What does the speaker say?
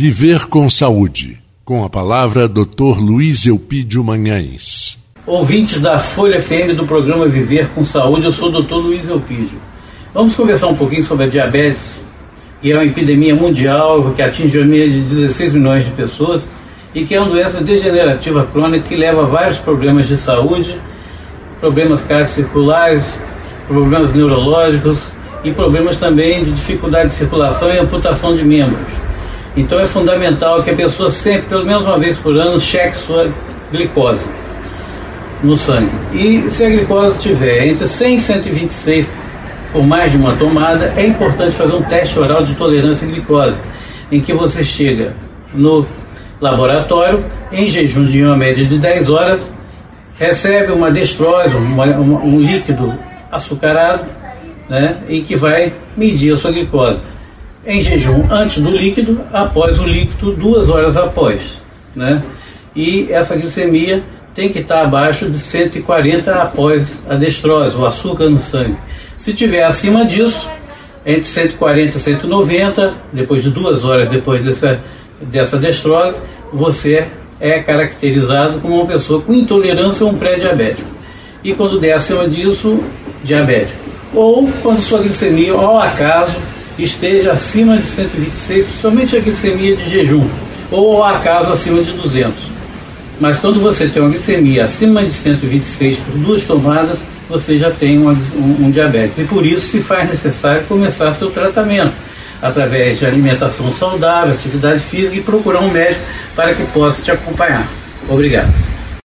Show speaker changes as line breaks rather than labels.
Viver com Saúde. Com a palavra, Dr. Luiz Eupídio Manhães.
Ouvintes da Folha FM do programa Viver com Saúde, eu sou o Dr. Luiz Eupídio. Vamos conversar um pouquinho sobre a diabetes, que é uma epidemia mundial que atinge a meia de 16 milhões de pessoas e que é uma doença degenerativa crônica que leva a vários problemas de saúde, problemas cardiocirculares, problemas neurológicos e problemas também de dificuldade de circulação e amputação de membros. Então é fundamental que a pessoa sempre, pelo menos uma vez por ano, cheque sua glicose no sangue. E se a glicose estiver entre 100 e 126 por mais de uma tomada, é importante fazer um teste oral de tolerância à glicose, em que você chega no laboratório, em jejum de uma média de 10 horas, recebe uma destrose, uma, uma, um líquido açucarado, né, e que vai medir a sua glicose. Em jejum antes do líquido, após o líquido, duas horas após. Né? E essa glicemia tem que estar abaixo de 140 após a destrose, o açúcar no sangue. Se tiver acima disso, entre 140 e 190, depois de duas horas depois dessa, dessa destrose, você é caracterizado como uma pessoa com intolerância a um pré-diabético. E quando der acima disso, diabético. Ou quando sua glicemia, ao acaso, esteja acima de 126, principalmente a glicemia de jejum, ou acaso acima de 200. Mas quando você tem uma glicemia acima de 126 por duas tomadas, você já tem um, um, um diabetes. E por isso se faz necessário começar seu tratamento através de alimentação saudável, atividade física e procurar um médico para que possa te acompanhar. Obrigado.